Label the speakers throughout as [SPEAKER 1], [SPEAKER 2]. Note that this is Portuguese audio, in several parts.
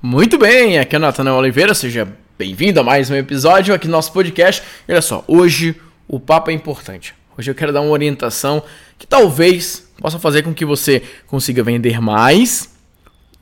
[SPEAKER 1] Muito bem, aqui é o Natanael Oliveira, seja bem-vindo a mais um episódio aqui no nosso podcast. Olha só, hoje o papo é importante. Hoje eu quero dar uma orientação que talvez possa fazer com que você consiga vender mais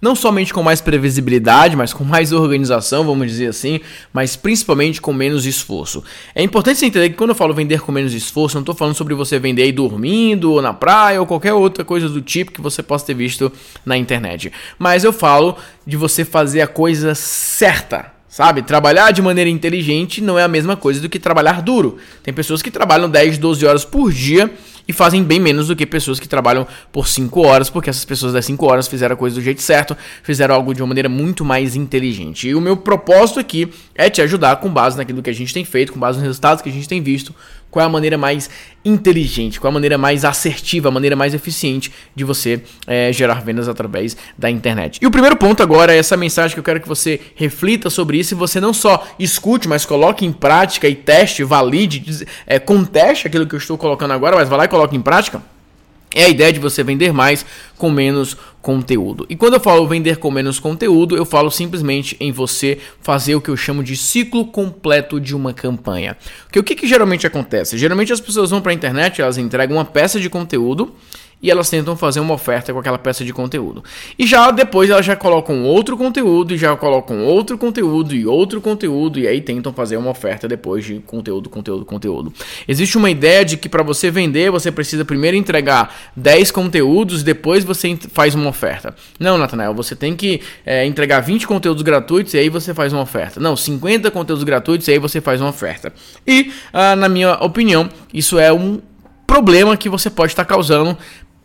[SPEAKER 1] não somente com mais previsibilidade, mas com mais organização, vamos dizer assim, mas principalmente com menos esforço. É importante você entender que quando eu falo vender com menos esforço, não estou falando sobre você vender aí dormindo, ou na praia, ou qualquer outra coisa do tipo que você possa ter visto na internet. Mas eu falo de você fazer a coisa certa. Sabe? Trabalhar de maneira inteligente não é a mesma coisa do que trabalhar duro. Tem pessoas que trabalham 10, 12 horas por dia e fazem bem menos do que pessoas que trabalham por 5 horas, porque essas pessoas das 5 horas fizeram a coisa do jeito certo, fizeram algo de uma maneira muito mais inteligente. E o meu propósito aqui é te ajudar com base naquilo que a gente tem feito, com base nos resultados que a gente tem visto, qual é a maneira mais inteligente, qual é a maneira mais assertiva, a maneira mais eficiente de você é, gerar vendas através da internet. E o primeiro ponto agora é essa mensagem que eu quero que você reflita sobre isso e você não só escute, mas coloque em prática e teste, valide, é, conteste aquilo que eu estou colocando agora, mas vá lá e coloque em prática. É a ideia de você vender mais com menos conteúdo. E quando eu falo vender com menos conteúdo, eu falo simplesmente em você fazer o que eu chamo de ciclo completo de uma campanha. Porque o que, que geralmente acontece? Geralmente as pessoas vão para a internet, elas entregam uma peça de conteúdo e elas tentam fazer uma oferta com aquela peça de conteúdo. E já depois elas já colocam outro conteúdo e já colocam outro conteúdo e outro conteúdo e aí tentam fazer uma oferta depois de conteúdo, conteúdo, conteúdo. Existe uma ideia de que para você vender, você precisa primeiro entregar 10 conteúdos, depois você faz uma oferta. Não, Natanael, você tem que é, entregar 20 conteúdos gratuitos e aí você faz uma oferta. Não, 50 conteúdos gratuitos e aí você faz uma oferta. E, ah, na minha opinião, isso é um problema que você pode estar causando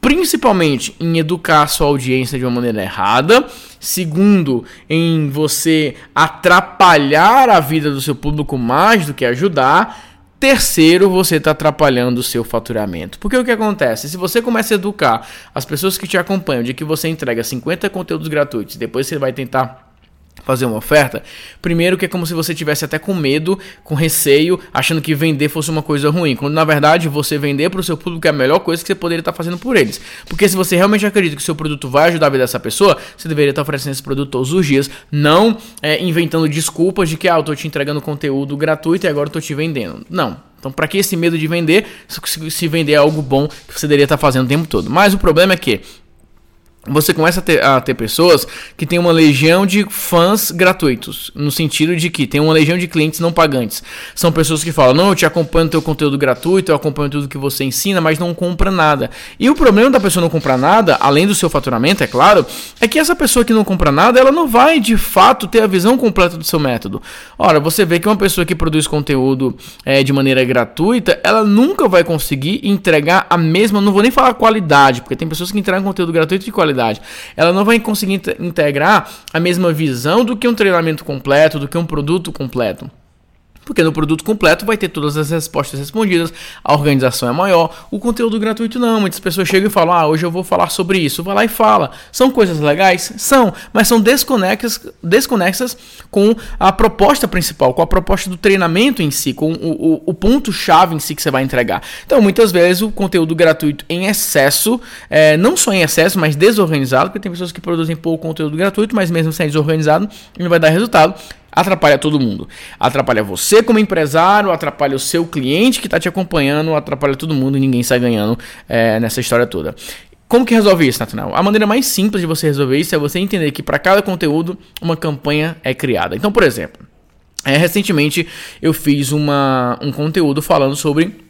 [SPEAKER 1] principalmente em educar a sua audiência de uma maneira errada. Segundo, em você atrapalhar a vida do seu público mais do que ajudar. Terceiro, você está atrapalhando o seu faturamento. Porque o que acontece? Se você começa a educar as pessoas que te acompanham de que você entrega 50 conteúdos gratuitos, depois você vai tentar fazer uma oferta, primeiro que é como se você tivesse até com medo, com receio, achando que vender fosse uma coisa ruim, quando na verdade você vender para o seu público é a melhor coisa que você poderia estar fazendo por eles. Porque se você realmente acredita que o seu produto vai ajudar a vida dessa pessoa, você deveria estar oferecendo esse produto todos os dias, não é, inventando desculpas de que ah, eu estou te entregando conteúdo gratuito e agora eu tô te vendendo. Não, então, para que esse medo de vender, se vender é algo bom que você deveria estar fazendo o tempo todo? Mas o problema é que você começa a ter, a ter, pessoas que tem uma legião de fãs gratuitos, no sentido de que tem uma legião de clientes não pagantes. São pessoas que falam: Não, eu te acompanho teu conteúdo gratuito, eu acompanho tudo que você ensina, mas não compra nada. E o problema da pessoa não comprar nada, além do seu faturamento, é claro, é que essa pessoa que não compra nada, ela não vai de fato ter a visão completa do seu método. Ora, você vê que uma pessoa que produz conteúdo é, de maneira gratuita, ela nunca vai conseguir entregar a mesma, não vou nem falar qualidade, porque tem pessoas que entregam conteúdo gratuito de qualidade qualidade. Ela não vai conseguir integrar a mesma visão do que um treinamento completo, do que um produto completo. Porque no produto completo vai ter todas as respostas respondidas, a organização é maior, o conteúdo gratuito não. Muitas pessoas chegam e falam: Ah, hoje eu vou falar sobre isso. Vai lá e fala. São coisas legais? São, mas são desconexas, desconexas com a proposta principal, com a proposta do treinamento em si, com o, o, o ponto-chave em si que você vai entregar. Então, muitas vezes, o conteúdo gratuito em excesso, é, não só em excesso, mas desorganizado, porque tem pessoas que produzem pouco conteúdo gratuito, mas mesmo sendo desorganizado, não vai dar resultado atrapalha todo mundo. Atrapalha você como empresário, atrapalha o seu cliente que está te acompanhando, atrapalha todo mundo e ninguém sai ganhando é, nessa história toda. Como que resolve isso, Nathanael? A maneira mais simples de você resolver isso é você entender que para cada conteúdo uma campanha é criada. Então, por exemplo, é, recentemente eu fiz uma, um conteúdo falando sobre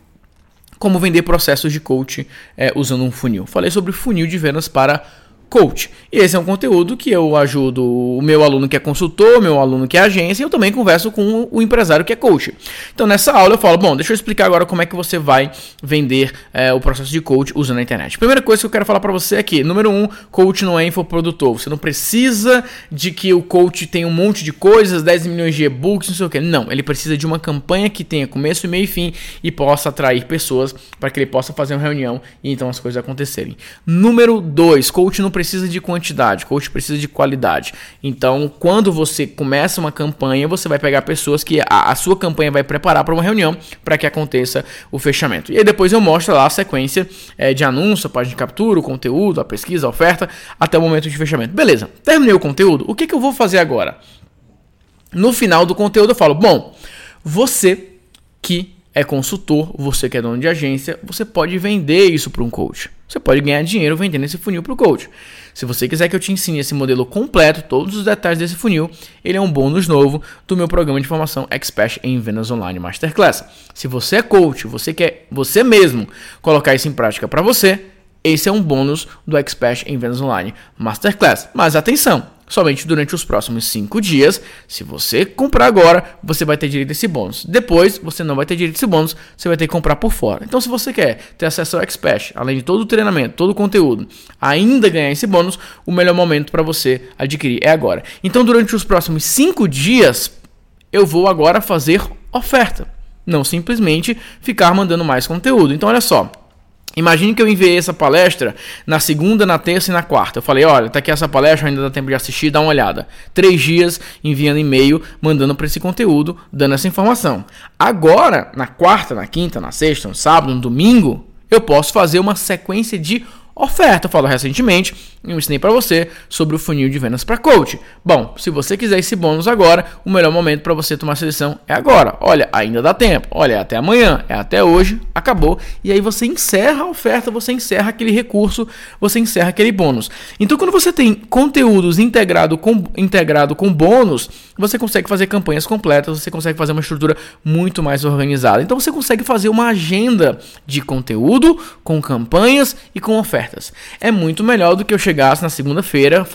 [SPEAKER 1] como vender processos de coach é, usando um funil. Falei sobre funil de vendas para coach. E esse é um conteúdo que eu ajudo o meu aluno que é consultor, meu aluno que é agência, e eu também converso com o empresário que é coach. Então nessa aula eu falo, bom, deixa eu explicar agora como é que você vai vender é, o processo de coach usando a internet. Primeira coisa que eu quero falar para você aqui, número um, coach não é infoprodutor. Você não precisa de que o coach tenha um monte de coisas, 10 milhões de e-books, não sei o que. Não, ele precisa de uma campanha que tenha começo, meio e fim e possa atrair pessoas para que ele possa fazer uma reunião e então as coisas acontecerem. Número dois, coach não precisa precisa de quantidade, coach precisa de qualidade. Então, quando você começa uma campanha, você vai pegar pessoas que a, a sua campanha vai preparar para uma reunião para que aconteça o fechamento. E aí depois eu mostro lá a sequência é, de anúncio, a página de captura, o conteúdo, a pesquisa, a oferta, até o momento de fechamento. Beleza, terminei o conteúdo, o que, que eu vou fazer agora? No final do conteúdo eu falo, bom, você que é consultor, você que é dono de agência, você pode vender isso para um coach. Você pode ganhar dinheiro vendendo esse funil para o coach. Se você quiser que eu te ensine esse modelo completo, todos os detalhes desse funil, ele é um bônus novo do meu programa de formação Expert em Vendas Online Masterclass. Se você é coach, você quer você mesmo colocar isso em prática para você, esse é um bônus do Expert em Vendas Online Masterclass. Mas atenção, somente durante os próximos 5 dias. Se você comprar agora, você vai ter direito a esse bônus. Depois, você não vai ter direito a esse bônus, você vai ter que comprar por fora. Então, se você quer ter acesso ao Expert, além de todo o treinamento, todo o conteúdo, ainda ganhar esse bônus, o melhor momento para você adquirir é agora. Então, durante os próximos 5 dias, eu vou agora fazer oferta. Não simplesmente ficar mandando mais conteúdo. Então, olha só. Imagine que eu enviei essa palestra na segunda, na terça e na quarta. Eu falei, olha, tá aqui essa palestra, ainda dá tempo de assistir, dá uma olhada. Três dias enviando e-mail, mandando para esse conteúdo, dando essa informação. Agora, na quarta, na quinta, na sexta, no sábado, no domingo, eu posso fazer uma sequência de oferta. Eu falo recentemente, eu ensinei para você sobre o funil de vendas para coach. Bom, se você quiser esse bônus agora, o melhor momento para você tomar essa decisão é agora. Olha, ainda dá tempo. Olha, é até amanhã, é até hoje, acabou. E aí você encerra a oferta, você encerra aquele recurso, você encerra aquele bônus. Então, quando você tem conteúdos integrado com, integrado com bônus, você consegue fazer campanhas completas, você consegue fazer uma estrutura muito mais organizada. Então, você consegue fazer uma agenda de conteúdo com campanhas e com É muito melhor do que eu chegasse na segunda-feira,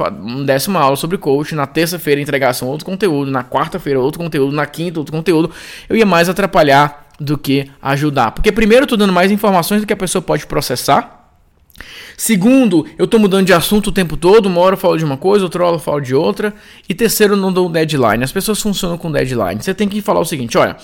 [SPEAKER 1] desse uma aula sobre coach, na terça-feira entregasse um outro conteúdo, na quarta-feira outro conteúdo, na quinta outro conteúdo, eu ia mais atrapalhar do que ajudar. Porque primeiro eu tô dando mais informações do que a pessoa pode processar. Segundo, eu estou mudando de assunto o tempo todo, uma hora eu falo de uma coisa, outra hora eu falo de outra. E terceiro, eu não dou deadline. As pessoas funcionam com deadline. Você tem que falar o seguinte, olha,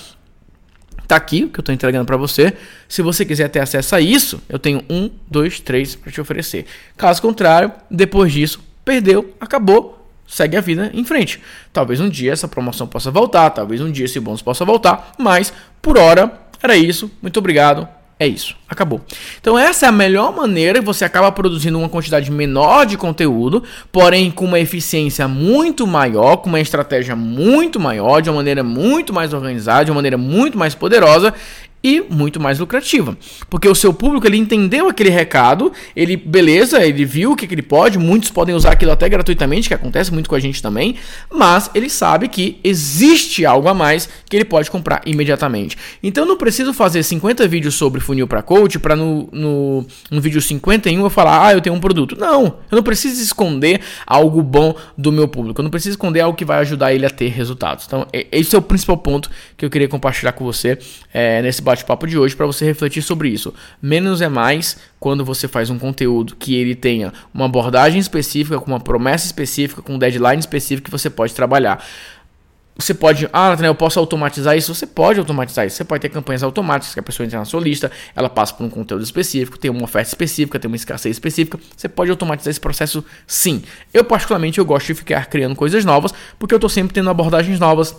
[SPEAKER 1] tá aqui que eu estou entregando para você. Se você quiser ter acesso a isso, eu tenho um, dois, três para te oferecer. Caso contrário, depois disso, perdeu, acabou, segue a vida em frente. Talvez um dia essa promoção possa voltar, talvez um dia esse bônus possa voltar, mas por hora era isso. Muito obrigado. É isso, acabou. Então essa é a melhor maneira você acaba produzindo uma quantidade menor de conteúdo, porém com uma eficiência muito maior, com uma estratégia muito maior, de uma maneira muito mais organizada, de uma maneira muito mais poderosa e muito mais lucrativa. Porque o seu público ele entendeu aquele recado, ele beleza, ele viu o que, que ele pode, muitos podem usar aquilo até gratuitamente, que acontece muito com a gente também, mas ele sabe que existe algo a mais que ele pode comprar imediatamente. Então não preciso fazer 50 vídeos sobre funil para coach para no, no, no vídeo 51 eu falar, ah, eu tenho um produto. Não, eu não preciso esconder algo bom do meu público, eu não preciso esconder algo que vai ajudar ele a ter resultados. Então esse é o principal ponto que eu queria compartilhar com você é, nesse bate-papo de hoje para você refletir sobre isso. Menos é mais quando você faz um conteúdo que ele tenha uma abordagem específica, com uma promessa específica, com um deadline específico que você pode trabalhar. Você pode, ah, Nathaniel, eu posso automatizar isso? Você pode automatizar isso. Você pode ter campanhas automáticas que a pessoa entra na sua lista, ela passa por um conteúdo específico, tem uma oferta específica, tem uma escassez específica. Você pode automatizar esse processo sim. Eu, particularmente, eu gosto de ficar criando coisas novas, porque eu estou sempre tendo abordagens novas,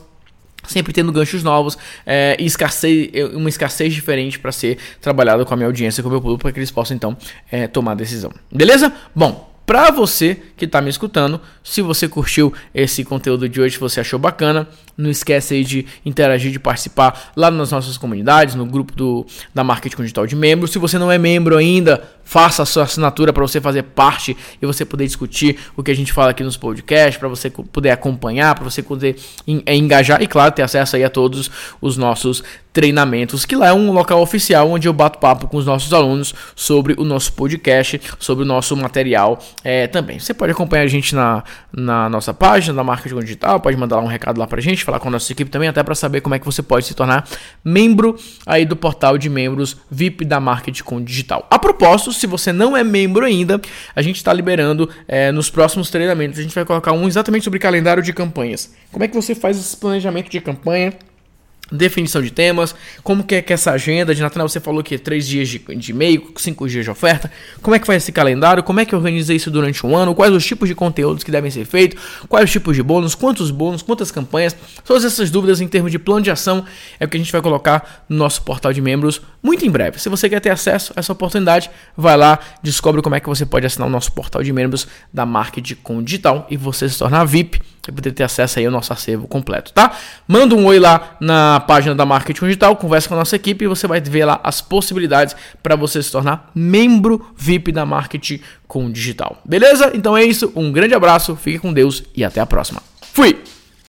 [SPEAKER 1] sempre tendo ganchos novos é, e escassez, uma escassez diferente para ser trabalhada com a minha audiência, com o meu público, para que eles possam então é, tomar decisão. Beleza? Bom, para você que está me escutando, se você curtiu esse conteúdo de hoje, se você achou bacana, não esquece aí de interagir, de participar lá nas nossas comunidades, no grupo do, da Marketing Digital de membros. Se você não é membro ainda, faça a sua assinatura para você fazer parte e você poder discutir o que a gente fala aqui nos podcasts, para você poder acompanhar, para você poder engajar e, claro, ter acesso aí a todos os nossos treinamentos, que lá é um local oficial onde eu bato papo com os nossos alunos sobre o nosso podcast, sobre o nosso material é, também. Você pode acompanhar a gente na, na nossa página da Marketing Digital, pode mandar lá um recado lá pra gente falar com a nossa equipe também, até para saber como é que você pode se tornar membro aí do portal de membros VIP da Marketing Digital. A propósito, se você não é membro ainda, a gente está liberando é, nos próximos treinamentos, a gente vai colocar um exatamente sobre calendário de campanhas. Como é que você faz esse planejamento de campanha? Definição de temas, como que é que essa agenda de Natal, você falou que é três dias de, de e-mail, cinco dias de oferta, como é que vai esse calendário, como é que organiza isso durante um ano, quais os tipos de conteúdos que devem ser feitos, quais os tipos de bônus, quantos bônus, quantas campanhas, todas essas dúvidas em termos de plano de ação é o que a gente vai colocar no nosso portal de membros muito em breve. Se você quer ter acesso a essa oportunidade, vai lá, descobre como é que você pode assinar o nosso portal de membros da Marketing com Digital e você se tornar VIP e poder ter acesso aí ao nosso acervo completo, tá? Manda um oi lá na página da Marketing Digital, conversa com a nossa equipe e você vai ver lá as possibilidades para você se tornar membro VIP da Marketing com Digital. Beleza? Então é isso, um grande abraço, fique com Deus e até a próxima. Fui!